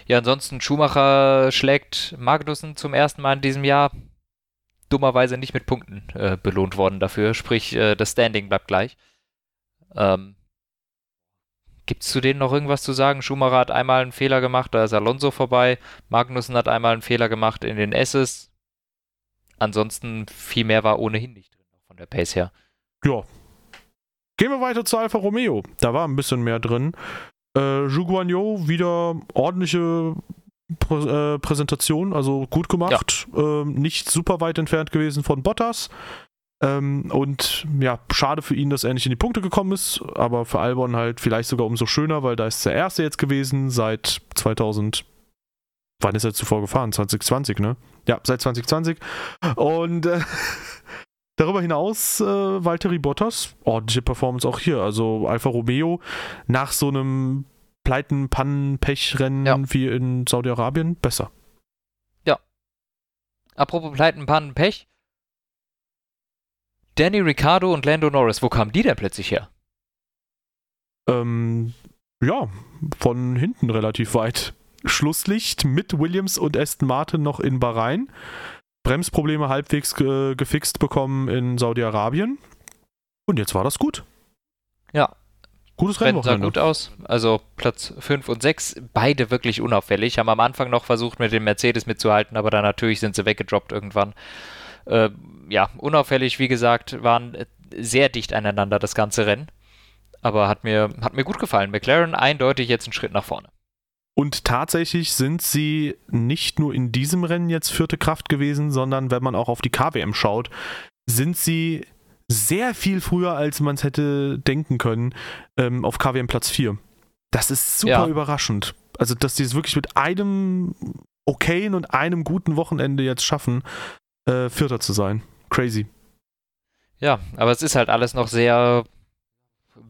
ja, ansonsten Schumacher schlägt Magnussen zum ersten Mal in diesem Jahr. Dummerweise nicht mit Punkten äh, belohnt worden dafür, sprich äh, das Standing bleibt gleich. Ähm, Gibt es zu denen noch irgendwas zu sagen? Schumacher hat einmal einen Fehler gemacht, da ist Alonso vorbei. Magnussen hat einmal einen Fehler gemacht in den S's. Ansonsten viel mehr war ohnehin nicht drin von der Pace her. Ja. Gehen wir weiter zu Alfa Romeo. Da war ein bisschen mehr drin. Äh, Juguanyo wieder ordentliche Prä äh, Präsentation, also gut gemacht. Ja. Ähm, nicht super weit entfernt gewesen von Bottas. Ähm, und ja, schade für ihn, dass er nicht in die Punkte gekommen ist, aber für Albon halt vielleicht sogar umso schöner, weil da ist der erste jetzt gewesen seit 2000. Wann ist er zuvor gefahren? 2020, ne? Ja, seit 2020. Und äh, *laughs* Darüber hinaus, äh, Valtteri Bottas, ordentliche Performance auch hier. Also Alfa Romeo nach so einem Pleiten, Pannen, Pechrennen ja. wie in Saudi-Arabien besser. Ja. Apropos Pleiten, Pannen, Pech. Danny Ricciardo und Lando Norris, wo kamen die denn plötzlich her? Ähm, ja, von hinten relativ weit. Schlusslicht mit Williams und Aston Martin noch in Bahrain. Bremsprobleme halbwegs ge gefixt bekommen in Saudi-Arabien. Und jetzt war das gut. Ja. Gutes Rennen. sah gut aus. Also Platz 5 und 6, beide wirklich unauffällig. Haben am Anfang noch versucht, mit dem Mercedes mitzuhalten, aber dann natürlich sind sie weggedroppt irgendwann. Äh, ja, unauffällig, wie gesagt, waren sehr dicht aneinander das ganze Rennen. Aber hat mir, hat mir gut gefallen. McLaren eindeutig jetzt einen Schritt nach vorne. Und tatsächlich sind sie nicht nur in diesem Rennen jetzt vierte Kraft gewesen, sondern wenn man auch auf die KWM schaut, sind sie sehr viel früher, als man es hätte denken können, ähm, auf KWM Platz 4. Das ist super ja. überraschend. Also, dass die es wirklich mit einem okayen und einem guten Wochenende jetzt schaffen, äh, Vierter zu sein. Crazy. Ja, aber es ist halt alles noch sehr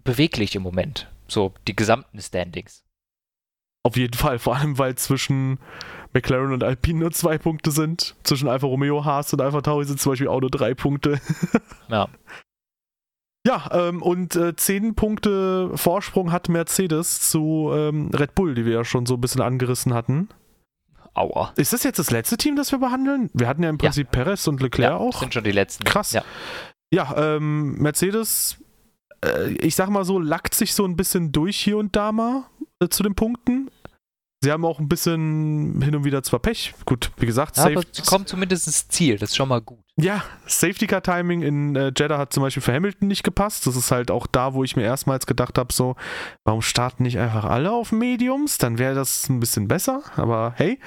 beweglich im Moment. So, die gesamten Standings. Auf jeden Fall, vor allem weil zwischen McLaren und Alpine nur zwei Punkte sind. Zwischen Alfa Romeo, Haas und Alfa Tauri sind zum Beispiel auch nur drei Punkte. ja. *laughs* Ja, ähm, und äh, zehn Punkte Vorsprung hat Mercedes zu ähm, Red Bull, die wir ja schon so ein bisschen angerissen hatten. Aua. Ist das jetzt das letzte Team, das wir behandeln? Wir hatten ja im Prinzip ja. Perez und Leclerc ja, auch. sind schon die letzten. Krass. Ja, ja ähm, Mercedes, ich sag mal so, lackt sich so ein bisschen durch hier und da mal äh, zu den Punkten. Sie haben auch ein bisschen hin und wieder zwar Pech. Gut, wie gesagt, ja, aber sie kommen zumindest ins Ziel. Das ist schon mal gut. Ja, Safety Car Timing in äh, Jeddah hat zum Beispiel für Hamilton nicht gepasst. Das ist halt auch da, wo ich mir erstmals gedacht habe, so, warum starten nicht einfach alle auf Mediums? Dann wäre das ein bisschen besser. Aber hey.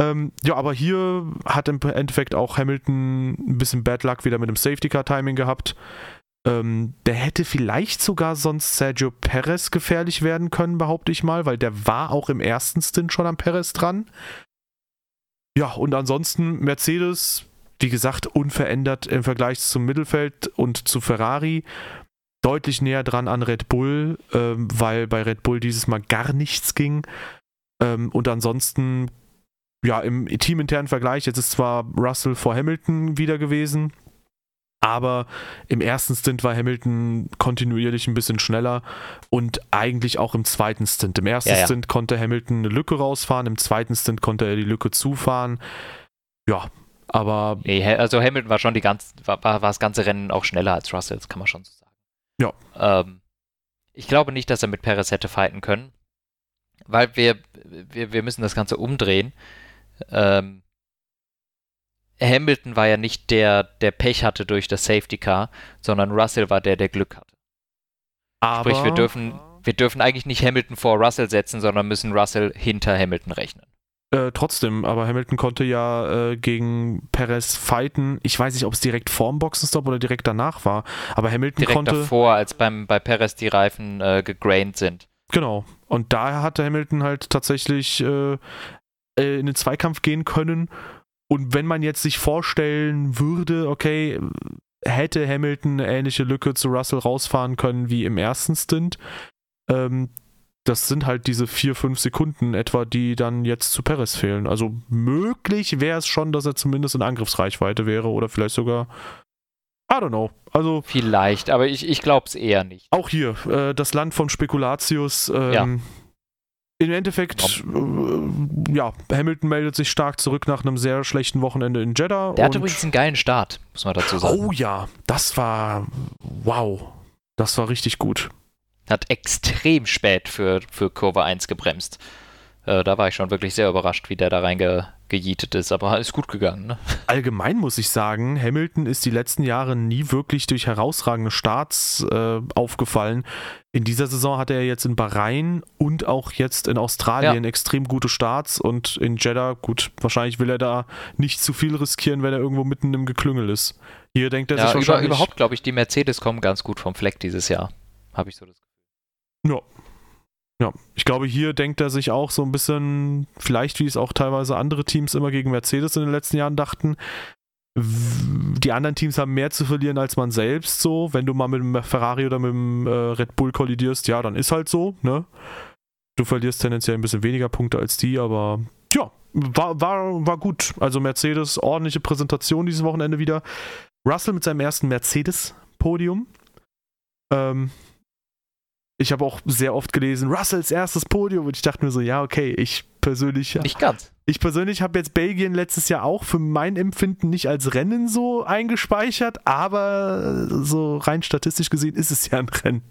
Ähm, ja, aber hier hat im Endeffekt auch Hamilton ein bisschen Bad Luck wieder mit dem Safety Car Timing gehabt. Ähm, der hätte vielleicht sogar sonst Sergio Perez gefährlich werden können, behaupte ich mal, weil der war auch im ersten Stint schon am Perez dran. Ja, und ansonsten Mercedes, wie gesagt, unverändert im Vergleich zum Mittelfeld und zu Ferrari. Deutlich näher dran an Red Bull, ähm, weil bei Red Bull dieses Mal gar nichts ging. Ähm, und ansonsten, ja, im teaminternen Vergleich, jetzt ist zwar Russell vor Hamilton wieder gewesen, aber im ersten Stint war Hamilton kontinuierlich ein bisschen schneller und eigentlich auch im zweiten Stint. Im ersten ja, ja. Stint konnte Hamilton eine Lücke rausfahren, im zweiten Stint konnte er die Lücke zufahren. Ja, aber. Nee, also Hamilton war schon die ganze, war, war, das ganze Rennen auch schneller als Russell, das kann man schon so sagen. Ja. Ähm, ich glaube nicht, dass er mit Perez hätte fighten können, weil wir, wir, wir müssen das Ganze umdrehen. Ähm, Hamilton war ja nicht der, der Pech hatte durch das Safety Car, sondern Russell war der, der Glück hatte. Aber Sprich, wir dürfen, wir dürfen eigentlich nicht Hamilton vor Russell setzen, sondern müssen Russell hinter Hamilton rechnen. Äh, trotzdem, aber Hamilton konnte ja äh, gegen Perez fighten. Ich weiß nicht, ob es direkt vorm Boxenstopp oder direkt danach war, aber Hamilton direkt konnte. Direkt davor, als beim, bei Perez die Reifen äh, gegraint sind. Genau. Und daher hatte Hamilton halt tatsächlich äh, äh, in den Zweikampf gehen können und wenn man jetzt sich vorstellen würde, okay, hätte Hamilton eine ähnliche Lücke zu Russell rausfahren können wie im ersten Stint, ähm, das sind halt diese vier, fünf Sekunden etwa, die dann jetzt zu Perez fehlen. Also möglich wäre es schon, dass er zumindest in Angriffsreichweite wäre oder vielleicht sogar I don't know. Also vielleicht, aber ich, ich glaube es eher nicht. Auch hier, äh, das Land von Spekulatius. Ähm, ja. Im Endeffekt, äh, ja, Hamilton meldet sich stark zurück nach einem sehr schlechten Wochenende in Jeddah. Der hatte übrigens einen geilen Start, muss man dazu sagen. Oh ja, das war, wow, das war richtig gut. Hat extrem spät für, für Kurve 1 gebremst. Äh, da war ich schon wirklich sehr überrascht, wie der da reingejietet ist, aber ist gut gegangen. Ne? *laughs* Allgemein muss ich sagen, Hamilton ist die letzten Jahre nie wirklich durch herausragende Starts äh, aufgefallen. In dieser Saison hat er jetzt in Bahrain und auch jetzt in Australien ja. extrem gute Starts und in Jeddah, gut, wahrscheinlich will er da nicht zu viel riskieren, wenn er irgendwo mitten im Geklüngel ist. Hier denkt er ja, sich wahrscheinlich... Über, überhaupt, glaube ich, die Mercedes kommen ganz gut vom Fleck dieses Jahr. Habe ich so das Gefühl. Ja, ja, ich glaube, hier denkt er sich auch so ein bisschen, vielleicht wie es auch teilweise andere Teams immer gegen Mercedes in den letzten Jahren dachten, die anderen Teams haben mehr zu verlieren als man selbst so. Wenn du mal mit dem Ferrari oder mit dem äh, Red Bull kollidierst, ja, dann ist halt so, ne? Du verlierst tendenziell ein bisschen weniger Punkte als die, aber ja, war, war, war gut. Also Mercedes, ordentliche Präsentation dieses Wochenende wieder. Russell mit seinem ersten Mercedes-Podium. Ähm, ich habe auch sehr oft gelesen, Russells erstes Podium und ich dachte mir so, ja, okay, ich persönlich. Nicht ganz. Ich persönlich habe jetzt Belgien letztes Jahr auch für mein Empfinden nicht als Rennen so eingespeichert, aber so rein statistisch gesehen ist es ja ein Rennen.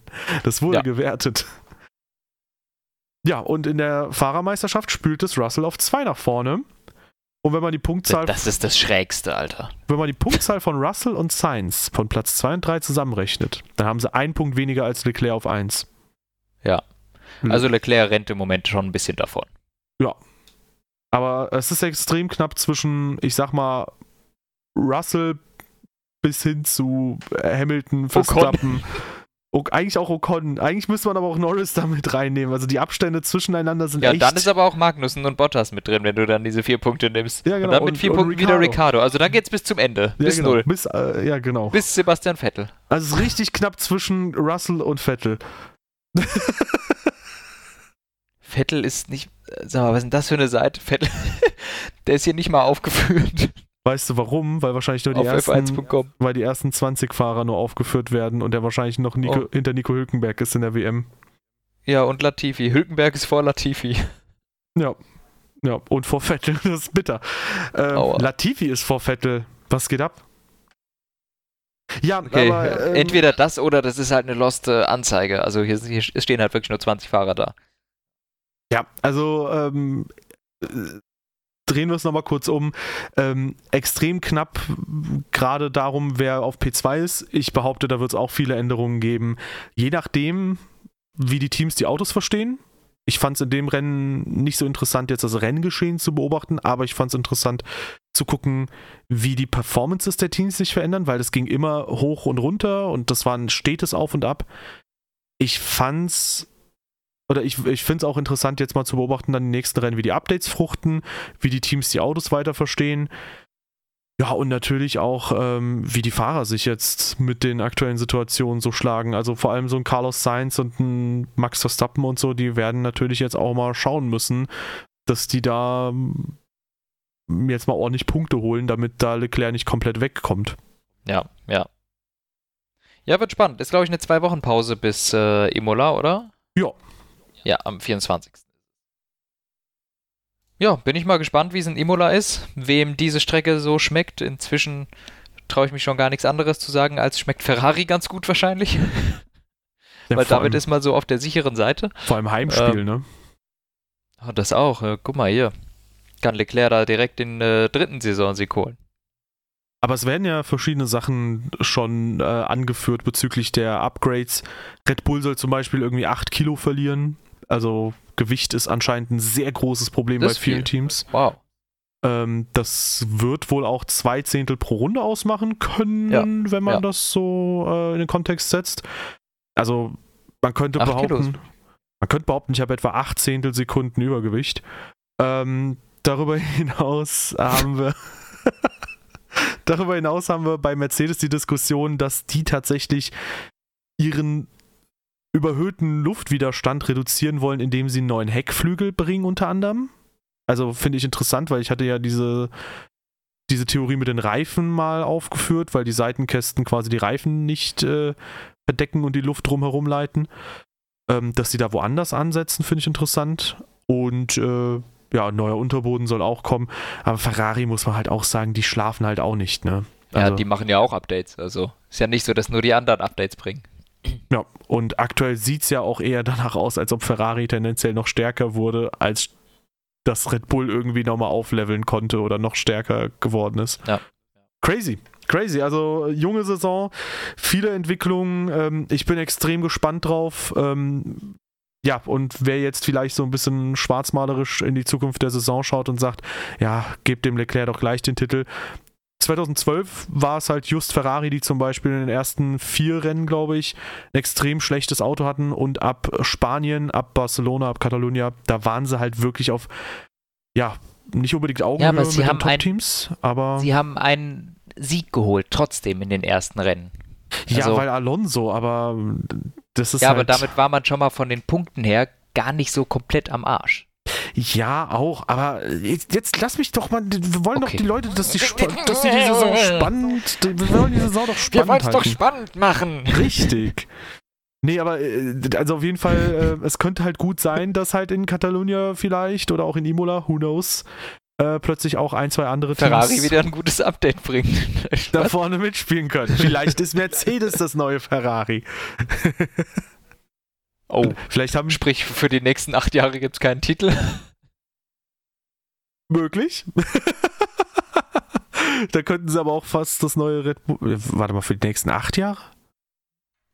Das wurde ja. gewertet. Ja, und in der Fahrermeisterschaft spült es Russell auf zwei nach vorne. Und wenn man die Punktzahl. Das ist das Schrägste, Alter. Wenn man die Punktzahl von Russell und Sainz von Platz 2 und 3 zusammenrechnet, dann haben sie einen Punkt weniger als Leclerc auf 1. Ja. Hm. Also Leclerc rennt im Moment schon ein bisschen davon. Ja. Aber es ist extrem knapp zwischen, ich sag mal, Russell bis hin zu Hamilton, Verstappen. O eigentlich auch Ocon. Eigentlich müsste man aber auch Norris da mit reinnehmen. Also die Abstände zwischeneinander sind ja, echt... Ja, dann ist aber auch Magnussen und Bottas mit drin, wenn du dann diese vier Punkte nimmst. Ja, genau. Und dann mit vier und, Punkten und wieder Ricardo. Also dann geht's bis zum Ende. Ja, bis genau. null. Bis, äh, ja, genau. Bis Sebastian Vettel. Also es ist richtig knapp zwischen Russell und Vettel. *laughs* Vettel ist nicht... äh, Sag mal, was ist denn das für eine Seite? Vettel... *laughs* Der ist hier nicht mal aufgeführt. Weißt du warum? Weil wahrscheinlich nur die, auf ersten, f1.com. weil die ersten 20 Fahrer nur aufgeführt werden und der wahrscheinlich noch Nico, Oh. hinter Nico Hülkenberg ist in der WM. Ja, und Latifi. Hülkenberg ist vor Latifi. *laughs* Ja. Ja, und vor Vettel, das ist bitter. Ähm. Latifi ist vor Vettel. Was geht ab? Ja, Okay, aber. Ähm, entweder das oder das ist halt eine lost äh. Also hier, hier stehen halt wirklich nur 20 Fahrer da. Ja, also ähm, äh, drehen wir es nochmal kurz um. Ähm, extrem knapp, gerade darum, wer auf P2 ist. Ich behaupte, da wird es auch viele Änderungen geben. Je nachdem, wie die Teams die Autos verstehen. Ich fand es in dem Rennen nicht so interessant, jetzt das Renngeschehen zu beobachten, aber ich fand es interessant zu gucken, wie die Performances der Teams sich verändern, weil das ging immer hoch und runter und das war ein stetes Auf und Ab. Ich fand's oder ich, ich finde es auch interessant, jetzt mal zu beobachten, dann die nächsten Rennen, wie die Updates fruchten, wie die Teams die Autos weiter verstehen. Ja, und natürlich auch, ähm, wie die Fahrer sich jetzt mit den aktuellen Situationen so schlagen. Also vor allem so ein Carlos Sainz und ein Max Verstappen und so, die werden natürlich jetzt auch mal schauen müssen, dass die da ähm, jetzt mal ordentlich Punkte holen, damit da Leclerc nicht komplett wegkommt. Ja, ja. Ja, wird spannend. Ist, glaube ich, eine Zwei-Wochen-Pause bis äh, Imola, oder? Ja. Ja, am 24. Ja, bin ich mal gespannt, wie es in Imola ist, wem diese Strecke so schmeckt. Inzwischen traue ich mich schon gar nichts anderes zu sagen, als schmeckt Ferrari ganz gut wahrscheinlich. Ja, *laughs* Weil damit allem, ist man so auf der sicheren Seite. vor allem Heimspiel, ähm, ne? Ah, das auch. Äh, guck mal hier. Kann Leclerc da direkt den äh, dritten Saisonsieg holen. Aber es werden ja verschiedene Sachen schon äh, angeführt bezüglich der Upgrades. Red Bull soll zum Beispiel irgendwie 8 Kilo verlieren. Also Gewicht ist anscheinend ein sehr großes Problem Das bei vielen viel. Teams. Wow. Ähm, das wird wohl auch zwei Zehntel pro Runde ausmachen können, Ja, wenn man ja. das so äh, in den Kontext setzt. Also man könnte Acht behaupten, Kilos. man könnte behaupten, ich habe etwa 8 Zehntel Sekunden Übergewicht. Ähm, darüber *laughs* hinaus haben wir *laughs* darüber hinaus haben wir bei Mercedes die Diskussion, dass die tatsächlich ihren überhöhten Luftwiderstand reduzieren wollen, indem sie einen neuen Heckflügel bringen unter anderem. Also finde ich interessant, weil ich hatte ja diese, diese Theorie mit den Reifen mal aufgeführt, weil die Seitenkästen quasi die Reifen nicht äh, verdecken und die Luft drumherum leiten. Ähm, dass sie da woanders ansetzen, finde ich interessant. Und äh, ja, ein neuer Unterboden soll auch kommen. Aber Ferrari muss man halt auch sagen, die schlafen halt auch nicht, ne? Ja, Also- die machen ja auch Updates. Also ist ja nicht so, dass nur die anderen Updates bringen. Ja, und aktuell sieht es ja auch eher danach aus, als ob Ferrari tendenziell noch stärker wurde, als dass Red Bull irgendwie nochmal aufleveln konnte oder noch stärker geworden ist. Ja. Crazy. Crazy, also junge Saison, viele Entwicklungen. Ähm, ich bin extrem gespannt drauf. Ähm, ja, und wer jetzt vielleicht so ein bisschen schwarzmalerisch in die Zukunft der Saison schaut und sagt, ja, gebt dem Leclerc doch gleich den Titel. 2012 war es halt just Ferrari, die zum Beispiel in den ersten vier Rennen, glaube ich, ein extrem schlechtes Auto hatten und ab Spanien, ab Barcelona, ab Catalunya, da waren sie halt wirklich auf, ja, nicht unbedingt Augenhöhe aber sie mit haben den Top-Teams, aber Sie haben einen Sieg geholt, trotzdem in den ersten Rennen. ja, also- weil Alonso, aber das ist ja, halt, aber damit war man schon mal von den Punkten her gar nicht so komplett am Arsch. Ja auch, aber jetzt, jetzt lass mich doch mal, wir wollen Okay. doch die Leute, dass die, *laughs* dass die, die Saison spannend, wir wollen die Saison doch spannend halten. spannend machen. Richtig. Nee, aber äh, also auf jeden Fall, äh, es könnte halt gut sein, dass halt in Catalunya vielleicht oder auch in Imola, who knows, äh, plötzlich auch ein, zwei andere Ferrari Teams wieder ein gutes Update bringt. *laughs* da vorne mitspielen können. Vielleicht ist Mercedes das neue Ferrari. *laughs* oh, Vielleicht haben sprich, für die nächsten acht Jahre gibt es keinen Titel. möglich. *laughs* da könnten sie aber auch fast das neue Red Bull. äh, Warte mal, für die nächsten acht Jahre?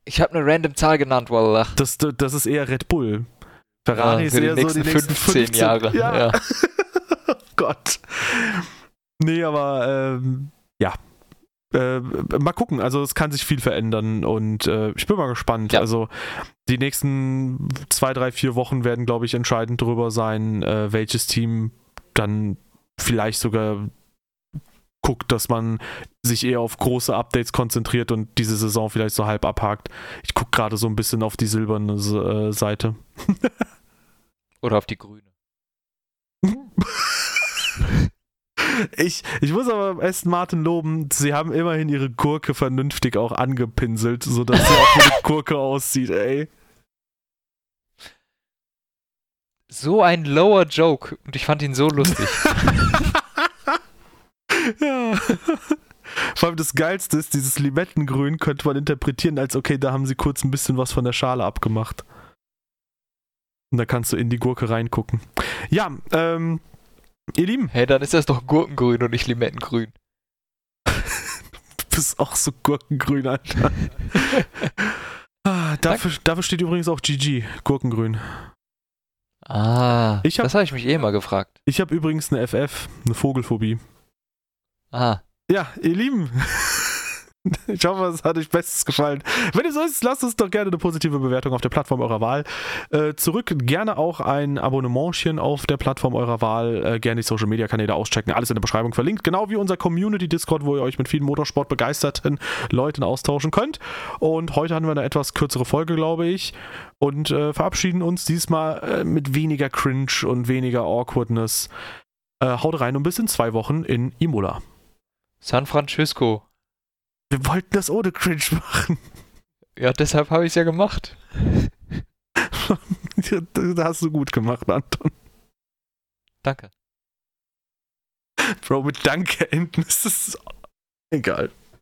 Ich habe eine random Zahl genannt, Wallah. Das, das ist eher Red Bull. Ferrari Ja, ist für die eher so nächsten die nächsten 15 15 Jahre, Ja. ja. *laughs* oh Gott. Nee, aber ähm, ja. Äh, mal gucken, also es kann sich viel verändern und äh, ich bin mal gespannt. Ja. Also die nächsten zwei, drei, vier Wochen werden, glaube ich, entscheidend darüber sein, äh, welches Team dann vielleicht sogar guckt, dass man sich eher auf große Updates konzentriert und diese Saison vielleicht so halb abhakt. Ich gucke gerade so ein bisschen auf die silberne äh, Seite. Oder auf die grüne. *laughs* Ich, ich muss aber Aston Martin loben, sie haben immerhin ihre Gurke vernünftig auch angepinselt, sodass sie auch wie eine Gurke aussieht, ey. So ein lower Joke und ich fand ihn so lustig. *laughs* ja. Vor allem das Geilste ist, dieses Limettengrün könnte man interpretieren als, okay, da haben sie kurz ein bisschen was von der Schale abgemacht. Und da kannst du in die Gurke reingucken. Ja, ähm, ihr Lieben, hey, dann ist das doch Gurkengrün und nicht Limettengrün. *laughs* du bist auch so gurkengrün, Alter. *laughs* ah, dafür, dafür steht übrigens auch GG, Gurkengrün. Ah, hab- das habe ich mich eh mal gefragt. Ich habe übrigens eine FF, eine Vogelphobie. Ah, Ja, ihr Lieben. *laughs* Ich hoffe, es hat euch bestens gefallen. Wenn ihr so ist, lasst uns doch gerne eine positive Bewertung auf der Plattform eurer Wahl. Äh, zurück gerne auch ein Abonnementchen auf der Plattform eurer Wahl. Äh, gerne die Social Media Kanäle auschecken. Alles in der Beschreibung verlinkt. Genau wie unser Community Discord, wo ihr euch mit vielen Motorsport begeisterten Leuten austauschen könnt. Und heute haben wir eine etwas kürzere Folge, glaube ich. Und äh, verabschieden uns diesmal äh, mit weniger Cringe und weniger Awkwardness. Äh, haut rein und bis in zwei Wochen in Imola. San Francisco. Wir wollten das ohne Cringe machen. Ja, deshalb habe ich es ja gemacht. *laughs* da hast du gut gemacht, Anton. Danke. Bro, mit Danke enden ist das egal.